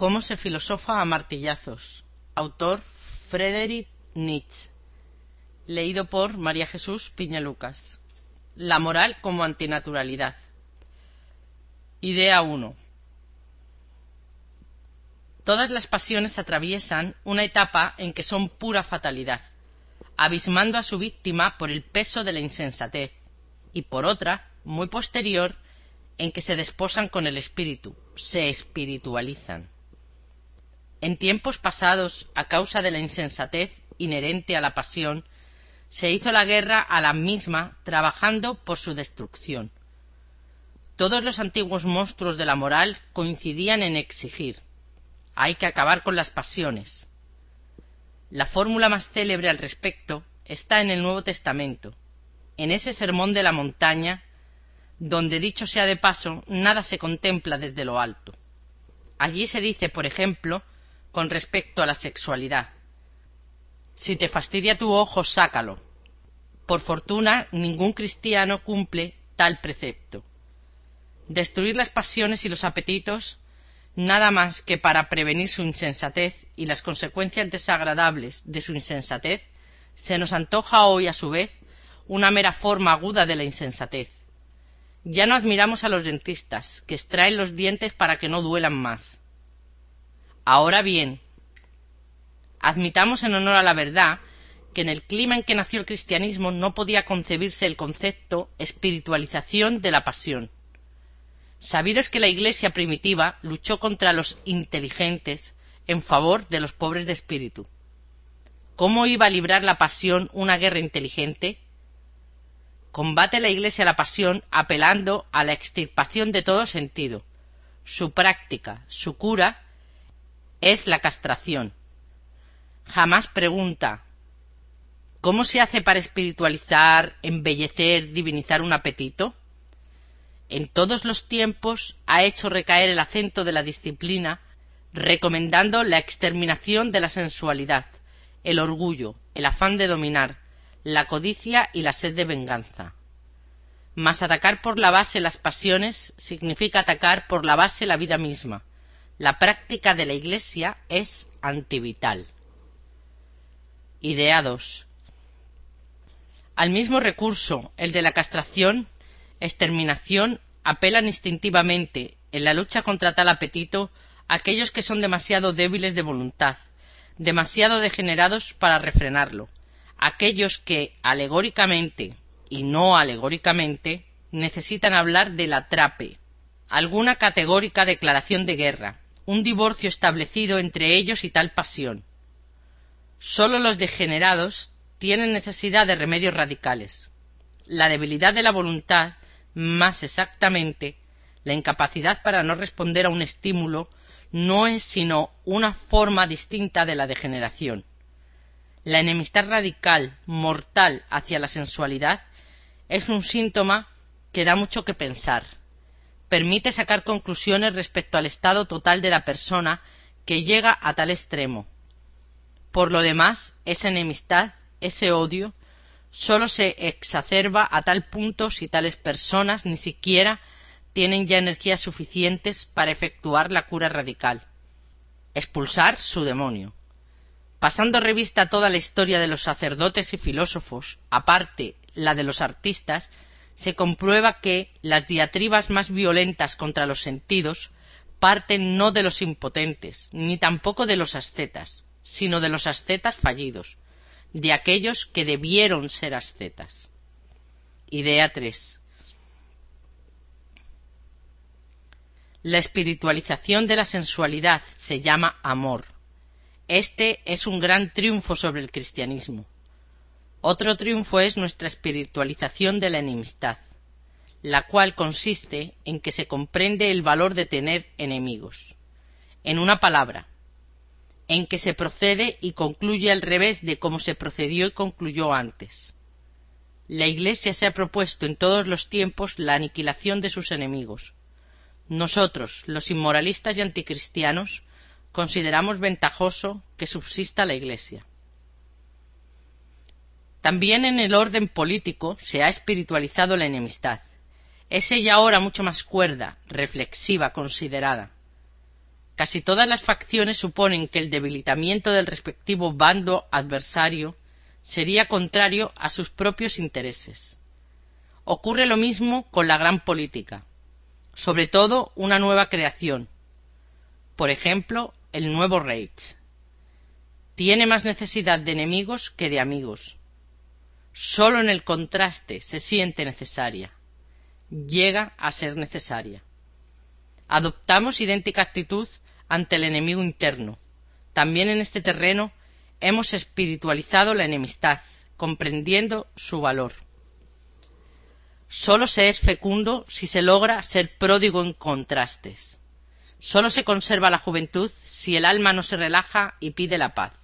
Cómo se filosofa a martillazos. Autor Friedrich Nietzsche. Leído por María Jesús Piña Lucas. La moral como antinaturalidad. Idea 1. Todas las pasiones atraviesan una etapa en que son pura fatalidad, abismando a su víctima por el peso de la insensatez, y por otra, muy posterior, en que se desposan con el espíritu, se espiritualizan. En tiempos pasados, a causa de la insensatez inherente a la pasión, se hizo la guerra a la misma trabajando por su destrucción. Todos los antiguos monstruos de la moral coincidían en exigir hay que acabar con las pasiones. La fórmula más célebre al respecto está en el Nuevo Testamento, en ese sermón de la montaña, donde dicho sea de paso, nada se contempla desde lo alto. Allí se dice, por ejemplo, con respecto a la sexualidad. Si te fastidia tu ojo, sácalo. Por fortuna, ningún cristiano cumple tal precepto. Destruir las pasiones y los apetitos nada más que para prevenir su insensatez y las consecuencias desagradables de su insensatez, se nos antoja hoy a su vez una mera forma aguda de la insensatez. Ya no admiramos a los dentistas, que extraen los dientes para que no duelan más. Ahora bien, admitamos en honor a la verdad que en el clima en que nació el cristianismo no podía concebirse el concepto espiritualización de la pasión. Sabido es que la Iglesia primitiva luchó contra los inteligentes en favor de los pobres de espíritu. ¿Cómo iba a librar la pasión una guerra inteligente? Combate la Iglesia la pasión apelando a la extirpación de todo sentido. Su práctica, su cura, es la castración. Jamás pregunta ¿Cómo se hace para espiritualizar, embellecer, divinizar un apetito? En todos los tiempos ha hecho recaer el acento de la disciplina, recomendando la exterminación de la sensualidad, el orgullo, el afán de dominar, la codicia y la sed de venganza. Mas atacar por la base las pasiones significa atacar por la base la vida misma, la práctica de la Iglesia es antivital. Idea 2. Al mismo recurso, el de la castración, exterminación, apelan instintivamente, en la lucha contra tal apetito, aquellos que son demasiado débiles de voluntad, demasiado degenerados para refrenarlo, aquellos que, alegóricamente y no alegóricamente, necesitan hablar del atrape, alguna categórica declaración de guerra, un divorcio establecido entre ellos y tal pasión. Sólo los degenerados tienen necesidad de remedios radicales. La debilidad de la voluntad, más exactamente, la incapacidad para no responder a un estímulo, no es sino una forma distinta de la degeneración. La enemistad radical, mortal hacia la sensualidad, es un síntoma que da mucho que pensar permite sacar conclusiones respecto al estado total de la persona que llega a tal extremo. Por lo demás, esa enemistad, ese odio, sólo se exacerba a tal punto si tales personas ni siquiera tienen ya energías suficientes para efectuar la cura radical. Expulsar su demonio. Pasando revista toda la historia de los sacerdotes y filósofos, aparte la de los artistas, se comprueba que las diatribas más violentas contra los sentidos parten no de los impotentes, ni tampoco de los ascetas, sino de los ascetas fallidos, de aquellos que debieron ser ascetas. Idea 3. La espiritualización de la sensualidad se llama amor. Este es un gran triunfo sobre el cristianismo. Otro triunfo es nuestra espiritualización de la enemistad, la cual consiste en que se comprende el valor de tener enemigos. En una palabra, en que se procede y concluye al revés de cómo se procedió y concluyó antes. La Iglesia se ha propuesto en todos los tiempos la aniquilación de sus enemigos. Nosotros, los inmoralistas y anticristianos, consideramos ventajoso que subsista la Iglesia. También en el orden político se ha espiritualizado la enemistad. Es ella ahora mucho más cuerda, reflexiva, considerada. casi todas las facciones suponen que el debilitamiento del respectivo bando adversario sería contrario a sus propios intereses. Ocurre lo mismo con la gran política, sobre todo una nueva creación. Por ejemplo, el nuevo Reich. Tiene más necesidad de enemigos que de amigos. Solo en el contraste se siente necesaria. Llega a ser necesaria. Adoptamos idéntica actitud ante el enemigo interno. También en este terreno hemos espiritualizado la enemistad, comprendiendo su valor. Sólo se es fecundo si se logra ser pródigo en contrastes. Sólo se conserva la juventud si el alma no se relaja y pide la paz.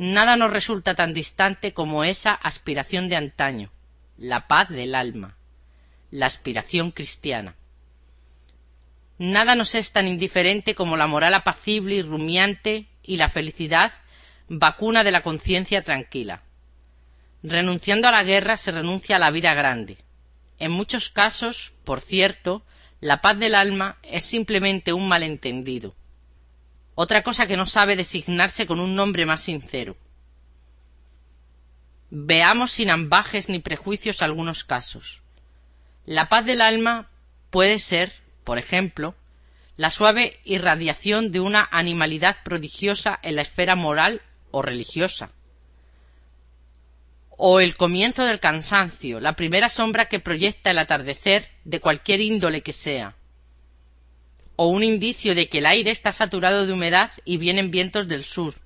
Nada nos resulta tan distante como esa aspiración de antaño, la paz del alma, la aspiración cristiana. Nada nos es tan indiferente como la moral apacible y rumiante y la felicidad vacuna de la conciencia tranquila. Renunciando a la guerra se renuncia a la vida grande. En muchos casos, por cierto, la paz del alma es simplemente un malentendido. Otra cosa que no sabe designarse con un nombre más sincero. Veamos sin ambajes ni prejuicios algunos casos. La paz del alma puede ser por ejemplo, la suave irradiación de una animalidad prodigiosa en la esfera moral o religiosa, o el comienzo del cansancio, la primera sombra que proyecta el atardecer de cualquier índole que sea, o un indicio de que el aire está saturado de humedad y vienen vientos del sur,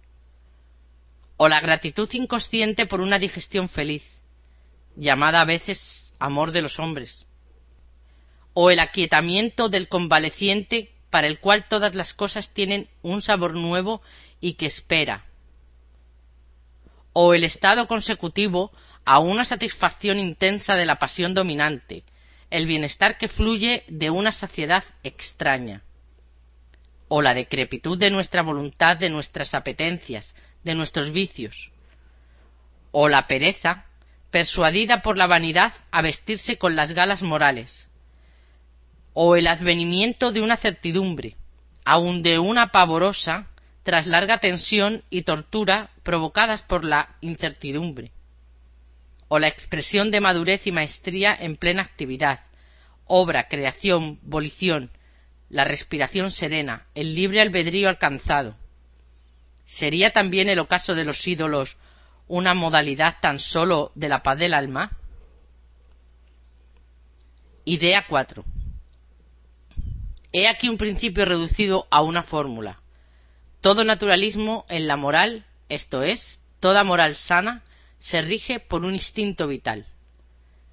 o la gratitud inconsciente por una digestión feliz, llamada a veces amor de los hombres. O el aquietamiento del convaleciente para el cual todas las cosas tienen un sabor nuevo y que espera, o el estado consecutivo a una satisfacción intensa de la pasión dominante, el bienestar que fluye de una saciedad extraña, o la decrepitud de nuestra voluntad, de nuestras apetencias, de nuestros vicios, o la pereza, persuadida por la vanidad a vestirse con las galas morales, o el advenimiento de una certidumbre, aun de una pavorosa, tras larga tensión y tortura provocadas por la incertidumbre, o la expresión de madurez y maestría en plena actividad, obra, creación, volición, la respiración serena, el libre albedrío alcanzado. ¿Sería también el ocaso de los ídolos una modalidad tan sólo de la paz del alma? Idea 4. He aquí un principio reducido a una fórmula. Todo naturalismo en la moral, esto es, toda moral sana, se rige por un instinto vital.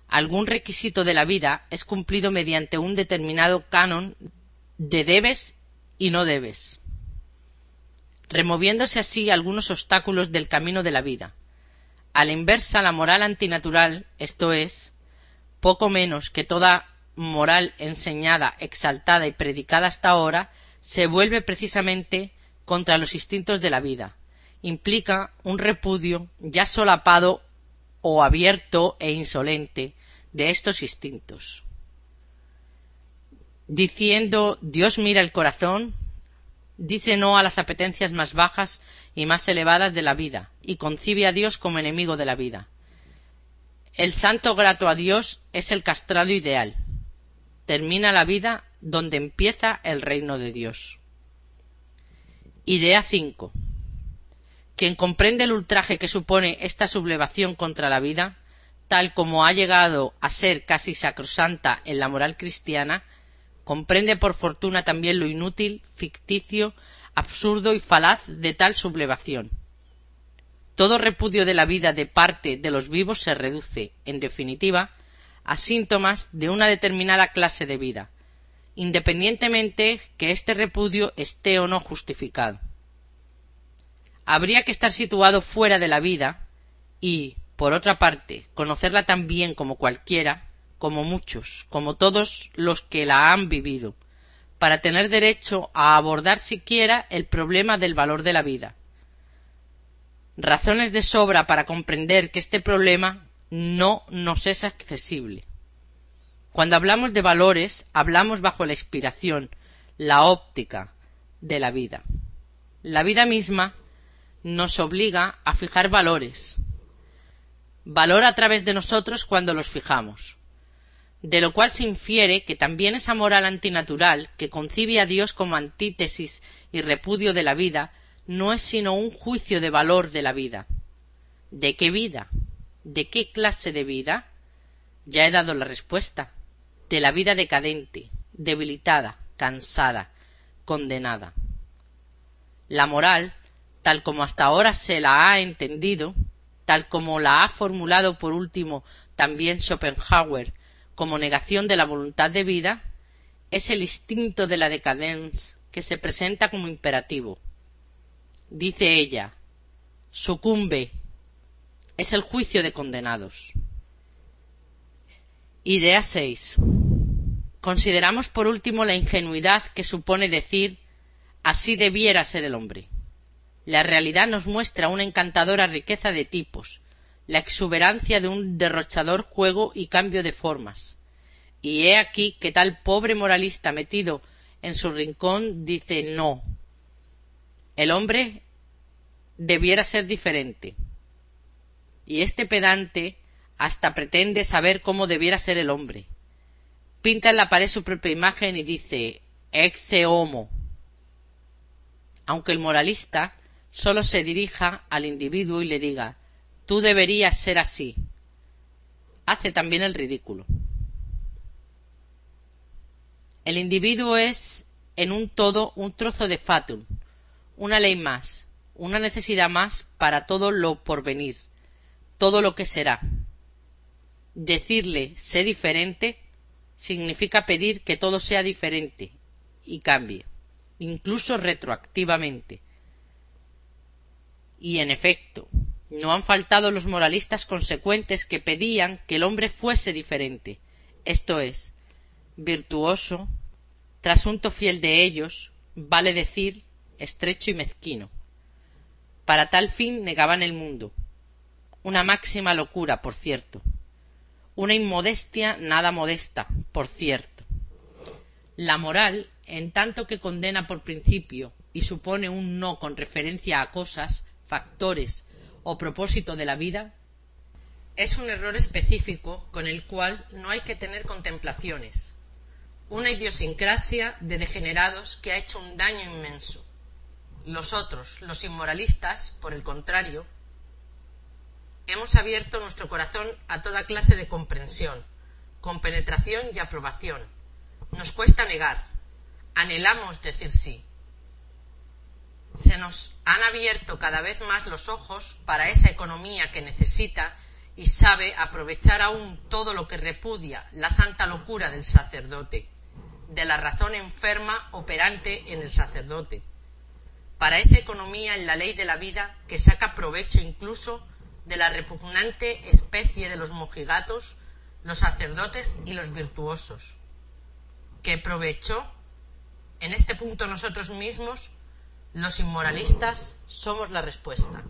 Algún requisito de la vida es cumplido mediante un determinado canon de debes y no debes, removiéndose así algunos obstáculos del camino de la vida. A la inversa, la moral antinatural, esto es, poco menos que toda moral enseñada, exaltada y predicada hasta ahora se vuelve precisamente contra los instintos de la vida. Implica un repudio ya solapado o abierto e insolente de estos instintos. Diciendo Dios mira el corazón, dice no a las apetencias más bajas y más elevadas de la vida, y concibe a Dios como enemigo de la vida. El santo grato a Dios es el castrado ideal, termina la vida donde empieza el reino de Dios. Idea 5. Quien comprende el ultraje que supone esta sublevación contra la vida, tal como ha llegado a ser casi sacrosanta en la moral cristiana, comprende por fortuna también lo inútil, ficticio, absurdo y falaz de tal sublevación. Todo repudio de la vida de parte de los vivos se reduce, en definitiva, a síntomas de una determinada clase de vida, independientemente que este repudio esté o no justificado. Habría que estar situado fuera de la vida y, por otra parte, conocerla tan bien como cualquiera, como muchos, como todos los que la han vivido, para tener derecho a abordar siquiera el problema del valor de la vida. Razones de sobra para comprender que este problema no nos es accesible. Cuando hablamos de valores, hablamos bajo la inspiración, la óptica, de la vida. La vida misma nos obliga a fijar valores. Valor a través de nosotros cuando los fijamos. De lo cual se infiere que también esa moral antinatural que concibe a Dios como antítesis y repudio de la vida no es sino un juicio de valor de la vida. ¿De qué vida? ¿De qué clase de vida? Ya he dado la respuesta. De la vida decadente, debilitada, cansada, condenada. La moral tal como hasta ahora se la ha entendido, tal como la ha formulado por último también Schopenhauer como negación de la voluntad de vida, es el instinto de la decadencia que se presenta como imperativo. Dice ella, sucumbe, es el juicio de condenados. Idea 6. Consideramos por último la ingenuidad que supone decir así debiera ser el hombre. La realidad nos muestra una encantadora riqueza de tipos, la exuberancia de un derrochador juego y cambio de formas. Y he aquí que tal pobre moralista metido en su rincón dice no. El hombre debiera ser diferente. Y este pedante hasta pretende saber cómo debiera ser el hombre. Pinta en la pared su propia imagen y dice exe homo. Aunque el moralista sólo se dirija al individuo y le diga tú deberías ser así. Hace también el ridículo. El individuo es en un todo un trozo de fatum, una ley más, una necesidad más para todo lo porvenir, todo lo que será. Decirle sé diferente significa pedir que todo sea diferente y cambie, incluso retroactivamente, y en efecto, no han faltado los moralistas consecuentes que pedían que el hombre fuese diferente, esto es, virtuoso, trasunto fiel de ellos, vale decir, estrecho y mezquino. Para tal fin negaban el mundo. Una máxima locura, por cierto. Una inmodestia nada modesta, por cierto. La moral, en tanto que condena por principio y supone un no con referencia a cosas, factores o propósito de la vida, es un error específico con el cual no hay que tener contemplaciones, una idiosincrasia de degenerados que ha hecho un daño inmenso. Los otros, los inmoralistas, por el contrario, hemos abierto nuestro corazón a toda clase de comprensión, compenetración y aprobación. Nos cuesta negar, anhelamos decir sí, se nos han abierto cada vez más los ojos para esa economía que necesita y sabe aprovechar aún todo lo que repudia la santa locura del sacerdote, de la razón enferma operante en el sacerdote, para esa economía en la ley de la vida que saca provecho incluso de la repugnante especie de los mojigatos, los sacerdotes y los virtuosos. ¿Qué provecho? En este punto nosotros mismos los inmoralistas somos la respuesta.